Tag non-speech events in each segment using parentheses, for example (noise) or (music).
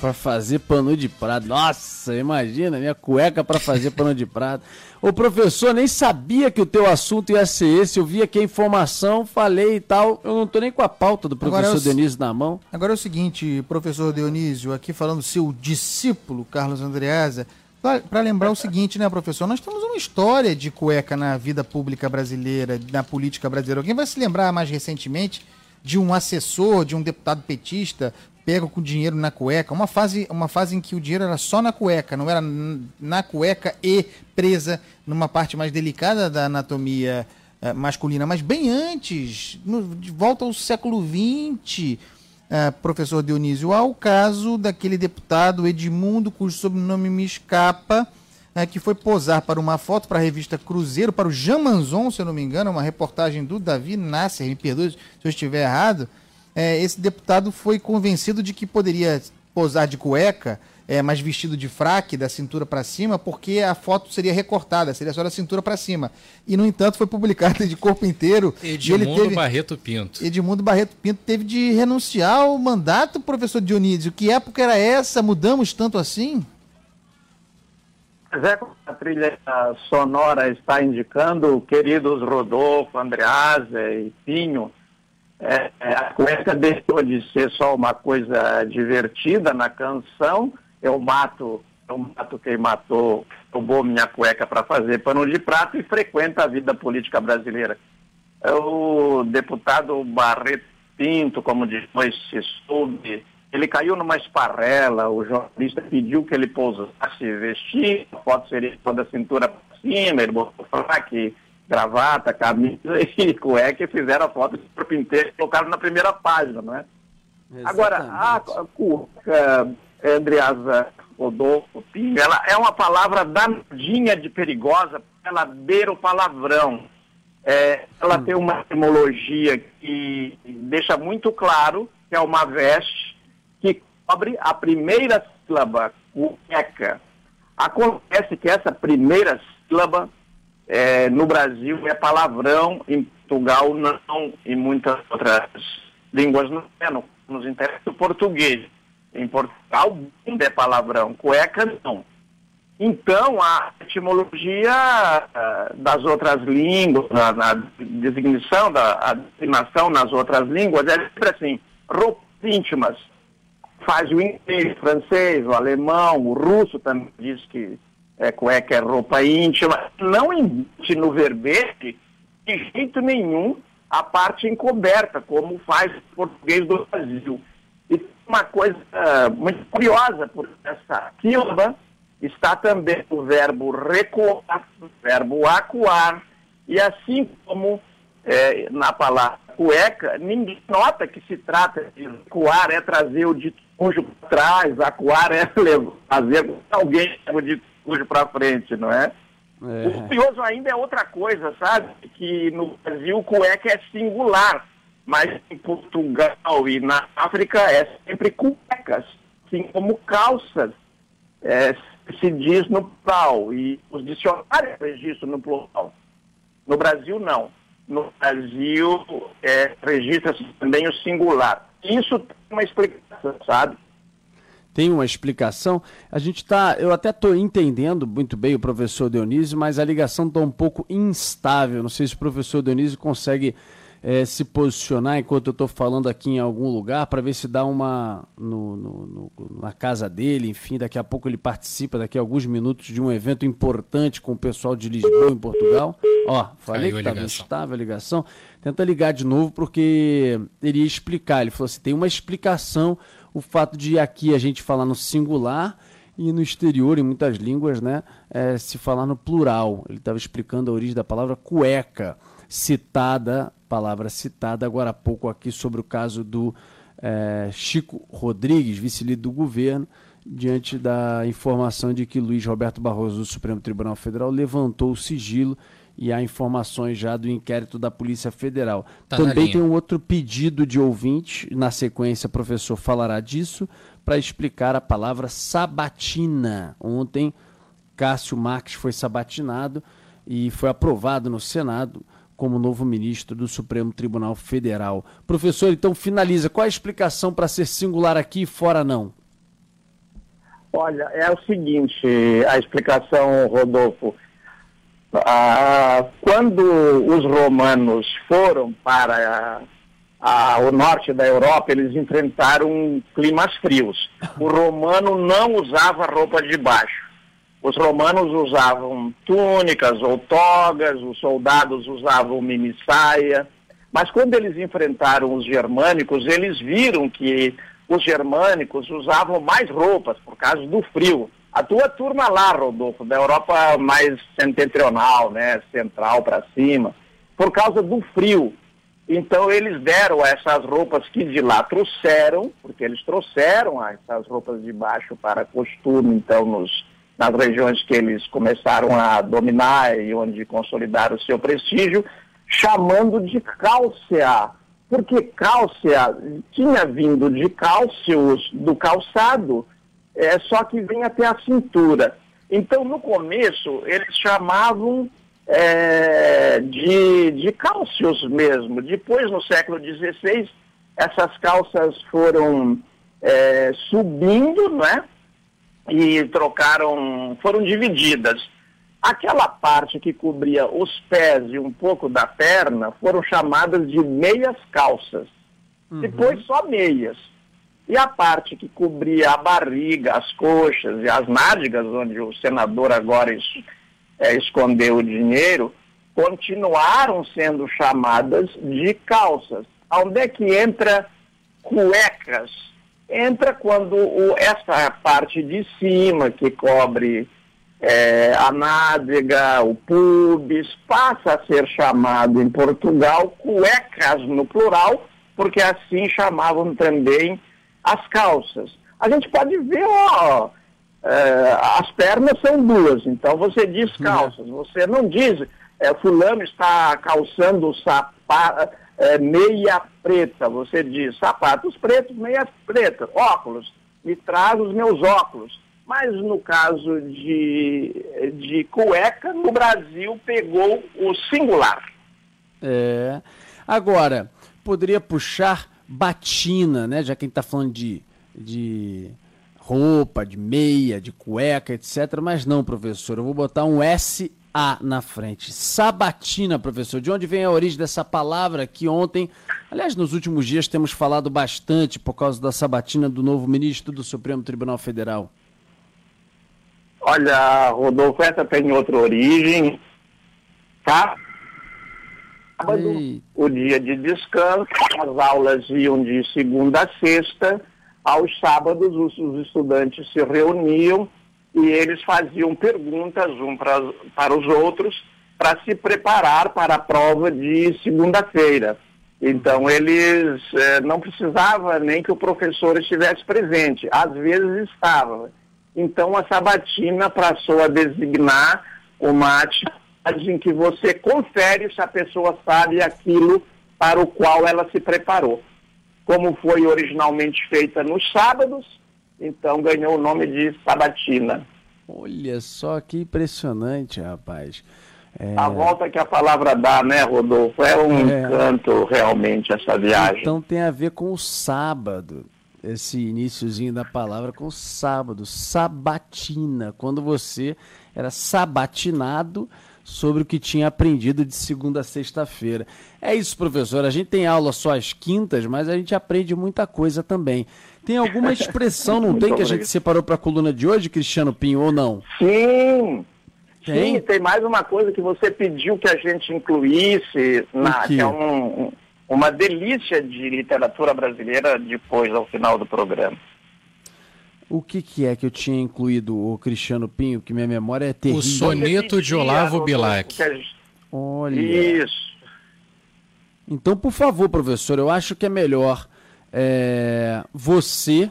Pra fazer pano de prato. Nossa, imagina, minha cueca pra fazer pano de prato. O professor nem sabia que o teu assunto ia ser esse. Eu vi aqui a informação, falei e tal. Eu não tô nem com a pauta do professor é o, Dionísio na mão. Agora é o seguinte, professor Dionísio, aqui falando seu discípulo, Carlos Andreasa, para lembrar o seguinte, né, professor? Nós temos uma história de cueca na vida pública brasileira, na política brasileira. Alguém vai se lembrar mais recentemente de um assessor, de um deputado petista pega com dinheiro na cueca, uma fase, uma fase em que o dinheiro era só na cueca, não era na cueca e presa numa parte mais delicada da anatomia uh, masculina, mas bem antes, no, de volta ao século XX, uh, eh, professor Dionísio, há o caso daquele deputado Edmundo, cujo sobrenome me escapa, uh, que foi posar para uma foto para a revista Cruzeiro, para o Jean Manzon, se eu não me engano, uma reportagem do Davi Nasser, me perdoe se eu estiver errado, é, esse deputado foi convencido de que poderia posar de cueca, é, mas vestido de fraque, da cintura para cima, porque a foto seria recortada, seria só da cintura para cima. E, no entanto, foi publicada de corpo inteiro. Edmundo teve, Barreto Pinto. Edmundo Barreto Pinto teve de renunciar ao mandato, professor Dionísio. Que época era essa? Mudamos tanto assim? É como a trilha sonora está indicando, queridos Rodolfo, Andreasa e Pinho, é, é, a cueca deixou de ser só uma coisa divertida na canção. Eu mato, eu mato quem matou, roubou minha cueca para fazer pano de prato e frequenta a vida política brasileira. O deputado Barreto Pinto, como depois se soube, ele caiu numa esparrela, o jornalista pediu que ele pousasse vestir, a foto seria toda a cintura para cima, ele botou fraque, gravata, camisa (laughs) e cueca e fizeram a foto de corpo inteiro e colocaram na primeira página, não é? Exatamente. Agora, a cueca, Andreasa Rodolfo Pinho, ela é uma palavra danadinha de perigosa, ela beira o palavrão. É, ela hum. tem uma etimologia que deixa muito claro que é uma veste que cobre a primeira sílaba, cueca. Acontece que essa primeira sílaba é, no Brasil é palavrão, em Portugal não, em muitas outras línguas não é, no, nos interessa o português. Em Portugal é palavrão, cueca não. Então, a etimologia uh, das outras línguas, na designação, da, a designação nas outras línguas é sempre assim, roupas íntimas. Faz o inglês, o francês, o alemão, o russo também diz que é, cueca é roupa íntima, não embute no verbete de jeito nenhum a parte encoberta, como faz o português do Brasil. E uma coisa uh, muito curiosa, porque essa sílaba está também o verbo recuar, o verbo acuar, e assim como é, na palavra cueca, ninguém nota que se trata de recuar, é trazer o dito cujo para trás, acuar é (laughs) fazer alguém o dito cujo para frente, não é? é? O curioso ainda é outra coisa, sabe? Que no Brasil cueca é singular, mas em Portugal e na África é sempre cuecas, assim como calças. É, se diz no plural e os dicionários registram no plural. No Brasil, não. No Brasil, é, registra-se também o singular. Isso tem uma explicação, sabe? Tem uma explicação. A gente está, eu até estou entendendo muito bem o professor Dionísio, mas a ligação está um pouco instável. Não sei se o professor Dionísio consegue é, se posicionar enquanto eu estou falando aqui em algum lugar para ver se dá uma no, no, no, na casa dele. Enfim, daqui a pouco ele participa, daqui a alguns minutos, de um evento importante com o pessoal de Lisboa, em Portugal. Ó, falei Caiu que estava instável a ligação. Tenta ligar de novo porque ele ia explicar. Ele falou assim: tem uma explicação o fato de aqui a gente falar no singular e no exterior, em muitas línguas, né, é, se falar no plural. Ele estava explicando a origem da palavra cueca, citada, palavra citada agora há pouco aqui sobre o caso do é, Chico Rodrigues, vice-líder do governo, diante da informação de que Luiz Roberto Barroso, do Supremo Tribunal Federal, levantou o sigilo e há informações já do inquérito da Polícia Federal. Tá Também tem um outro pedido de ouvinte, na sequência o professor falará disso, para explicar a palavra sabatina. Ontem, Cássio Marques foi sabatinado e foi aprovado no Senado como novo ministro do Supremo Tribunal Federal. Professor, então finaliza. Qual a explicação para ser singular aqui e fora não? Olha, é o seguinte, a explicação, Rodolfo. Ah, quando os romanos foram para a, a, o norte da Europa, eles enfrentaram climas frios. O romano não usava roupa de baixo. Os romanos usavam túnicas ou togas, os soldados usavam mini saia. Mas quando eles enfrentaram os germânicos, eles viram que os germânicos usavam mais roupas por causa do frio. A tua turma lá, Rodolfo, da Europa mais setentrional, né, central para cima, por causa do frio. Então eles deram essas roupas que de lá trouxeram, porque eles trouxeram essas roupas de baixo para costume, então, nos, nas regiões que eles começaram a dominar e onde consolidaram o seu prestígio, chamando de cálcea porque cálcia tinha vindo de cálcios do calçado, é, só que vem até a cintura. Então, no começo, eles chamavam é, de, de cálcios mesmo. Depois, no século XVI, essas calças foram é, subindo, né? E trocaram, foram divididas. Aquela parte que cobria os pés e um pouco da perna foram chamadas de meias calças. Uhum. Depois só meias. E a parte que cobria a barriga, as coxas e as nádegas, onde o senador agora es, é, escondeu o dinheiro, continuaram sendo chamadas de calças. Onde é que entra cuecas? Entra quando o, essa parte de cima que cobre é, a nádega, o pubis, passa a ser chamado em Portugal cuecas no plural, porque assim chamavam também as calças. A gente pode ver, ó, é, as pernas são duas, então você diz uhum. calças, você não diz, é, fulano está calçando sapato, é, meia preta, você diz sapatos pretos, meia preta, óculos, me traz os meus óculos. Mas no caso de, de cueca, no Brasil pegou o singular. É. Agora, poderia puxar batina, né? Já que a gente está falando de, de roupa, de meia, de cueca, etc. Mas não, professor, eu vou botar um SA na frente. Sabatina, professor. De onde vem a origem dessa palavra que ontem, aliás, nos últimos dias temos falado bastante por causa da sabatina do novo ministro do Supremo Tribunal Federal? Olha, Rodolfo, essa tem outra origem, tá? Sábado, o dia de descanso, as aulas iam de segunda a sexta, aos sábados os, os estudantes se reuniam e eles faziam perguntas um pra, para os outros para se preparar para a prova de segunda-feira. Então, eles eh, não precisavam nem que o professor estivesse presente, às vezes estava. Então, a sabatina passou a designar uma atividade em que você confere se a pessoa sabe aquilo para o qual ela se preparou. Como foi originalmente feita nos sábados, então ganhou o nome de sabatina. Olha só que impressionante, rapaz. É... A volta que a palavra dá, né, Rodolfo? É um é... encanto realmente essa viagem. Então tem a ver com o sábado esse iníciozinho da palavra com sábado, sabatina, quando você era sabatinado sobre o que tinha aprendido de segunda a sexta-feira. É isso, professor. A gente tem aula só às quintas, mas a gente aprende muita coisa também. Tem alguma (laughs) expressão, não tem, que a gente separou para a coluna de hoje, Cristiano Pinho, ou não? Sim. Tem? Sim, tem mais uma coisa que você pediu que a gente incluísse, na, que é um, uma delícia de literatura brasileira depois, ao final do programa. O que, que é que eu tinha incluído, o Cristiano Pinho, que minha memória é terrível? O soneto de Olavo Bilac. Olha. Isso. Então, por favor, professor, eu acho que é melhor É, você,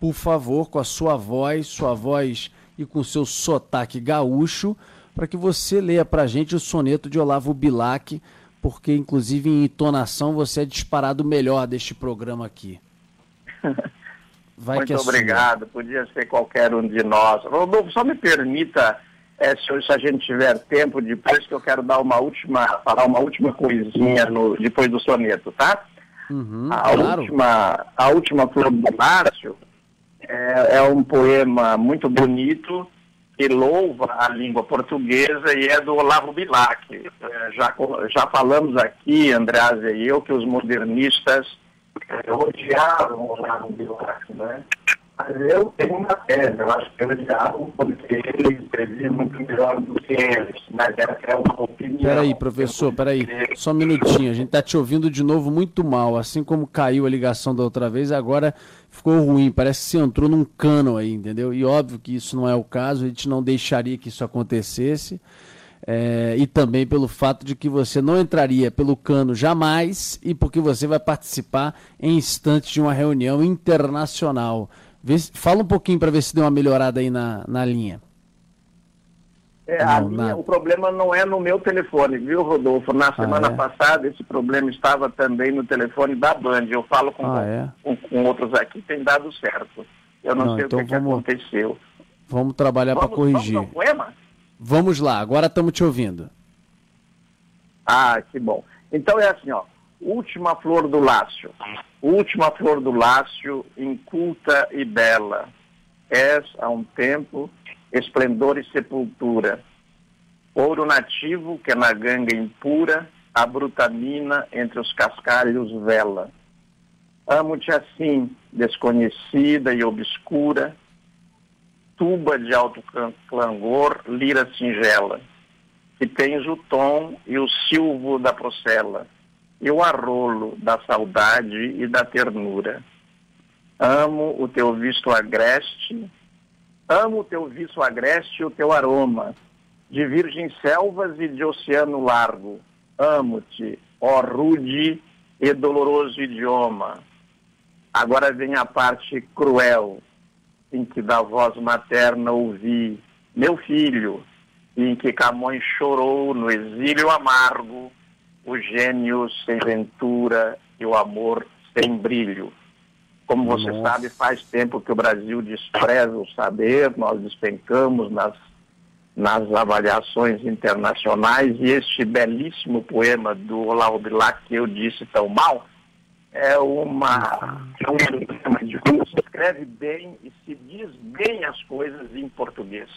por favor, com a sua voz, sua voz e com seu sotaque gaúcho, para que você leia para a gente o soneto de Olavo Bilac, porque inclusive em entonação você é disparado melhor deste programa aqui. (laughs) Vai Muito é obrigado, podia ser qualquer um de nós. Rodolfo, só me permita, é, se, se, a gente tiver tempo, depois que eu quero dar uma última, falar uma última coisinha no, depois do soneto, tá? Uhum, a, claro. última, a última flor do Márcio é, é um poema muito bonito que louva a língua portuguesa e é do Olavo Bilac. É, já, já falamos aqui, Andreas e eu, que os modernistas é, odiavam o Olavo Bilac, né? Mas eu tenho uma tese, eu acho que eu odiava porque ele escrevia muito melhor do que eles, mas é uma opinião. Peraí, professor, peraí, só um minutinho, a gente está te ouvindo de novo muito mal, assim como caiu a ligação da outra vez, agora ficou ruim, parece que você entrou num cano aí, entendeu? E óbvio que isso não é o caso, a gente não deixaria que isso acontecesse. É, e também pelo fato de que você não entraria pelo cano jamais e porque você vai participar em instantes de uma reunião internacional. Vê, fala um pouquinho para ver se deu uma melhorada aí na, na linha. É, não, linha, o problema não é no meu telefone, viu, Rodolfo? Na semana ah, é? passada esse problema estava também no telefone da Band. Eu falo com, ah, é? com, com, outros aqui, tem dado certo. Eu não, não sei então o que, vamos, que aconteceu. Vamos trabalhar para corrigir. Vamos, poema? Vamos lá, agora estamos te ouvindo. Ah, que bom. Então é assim, ó. Última flor do Lácio. Última flor do Lácio, inculta e bela. És, há um tempo, esplendor e sepultura. Ouro nativo que na ganga impura, a bruta mina entre os cascalhos vela. Amo-te assim, desconhecida e obscura, tuba de alto clangor, lira singela, que tens o tom e o silvo da procela, e o arrolo da saudade e da ternura. Amo o teu visto agreste, Amo o teu viço agreste e o teu aroma, de virgens selvas e de oceano largo. Amo-te, ó rude e doloroso idioma. Agora vem a parte cruel, em que da voz materna ouvi, meu filho, e em que Camões chorou no exílio amargo, o gênio sem ventura e o amor sem brilho. Como você Nossa. sabe, faz tempo que o Brasil despreza o saber, nós despencamos nas, nas avaliações internacionais e este belíssimo poema do Olavo Bilac que eu disse tão mal é uma é um como se escreve bem e se diz bem as coisas em português.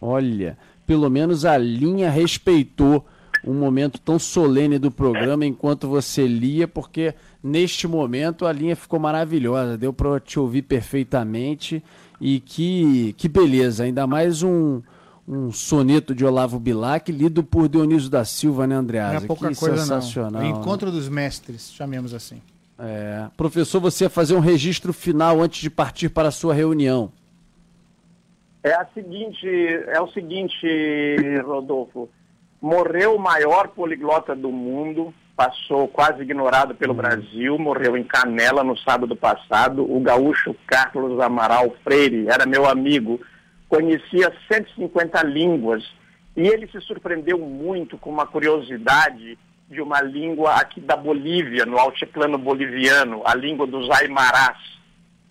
Olha, pelo menos a linha respeitou um momento tão solene do programa enquanto você lia, porque neste momento a linha ficou maravilhosa, deu para te ouvir perfeitamente e que, que beleza, ainda mais um, um soneto de Olavo Bilac lido por Dionísio da Silva, né, Andreasa? Não é pouca que coisa sensacional. Não. É encontro dos mestres, chamemos assim. É. Professor, você ia fazer um registro final antes de partir para a sua reunião. É a seguinte, é o seguinte, Rodolfo morreu o maior poliglota do mundo, passou quase ignorado pelo uhum. Brasil, morreu em Canela no sábado passado, o gaúcho Carlos Amaral Freire, era meu amigo, conhecia 150 línguas. E ele se surpreendeu muito com uma curiosidade de uma língua aqui da Bolívia, no altiplano boliviano, a língua dos aimarás,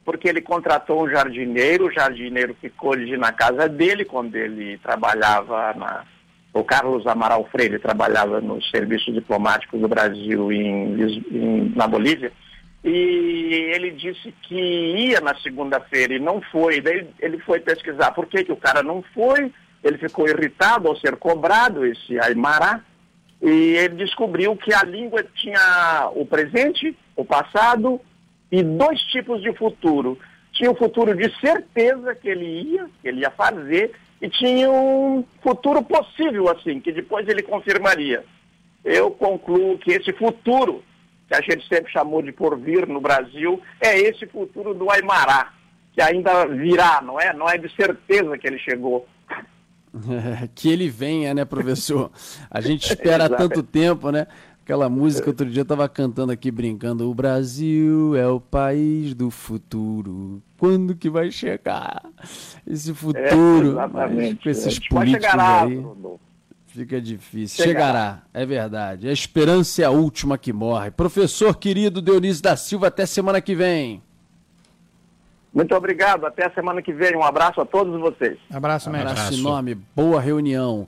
porque ele contratou um jardineiro, o jardineiro ficou ali na casa dele quando ele trabalhava na o Carlos Amaral Freire trabalhava no Serviço Diplomático do Brasil em, em, na Bolívia, e ele disse que ia na segunda-feira e não foi. Daí ele foi pesquisar por que, que o cara não foi, ele ficou irritado ao ser cobrado, esse Aymara, e ele descobriu que a língua tinha o presente, o passado e dois tipos de futuro. Tinha o futuro de certeza que ele ia, que ele ia fazer, e tinha um futuro possível, assim, que depois ele confirmaria. Eu concluo que esse futuro, que a gente sempre chamou de porvir no Brasil, é esse futuro do Aimará, que ainda virá, não é? Não é de certeza que ele chegou. (laughs) que ele venha, né, professor? A gente (laughs) espera tanto tempo, né? Aquela música, outro dia eu tava cantando aqui, brincando. O Brasil é o país do futuro. Quando que vai chegar esse futuro? É, exatamente. com esses Vai políticos chegar, aí, Rodolfo. Fica difícil. Chegará. Chegará, é verdade. A esperança é a última que morre. Professor querido Dionísio da Silva, até semana que vem. Muito obrigado. Até a semana que vem. Um abraço a todos vocês. Abraço, mestre. Abraço Abraço. enorme, boa reunião.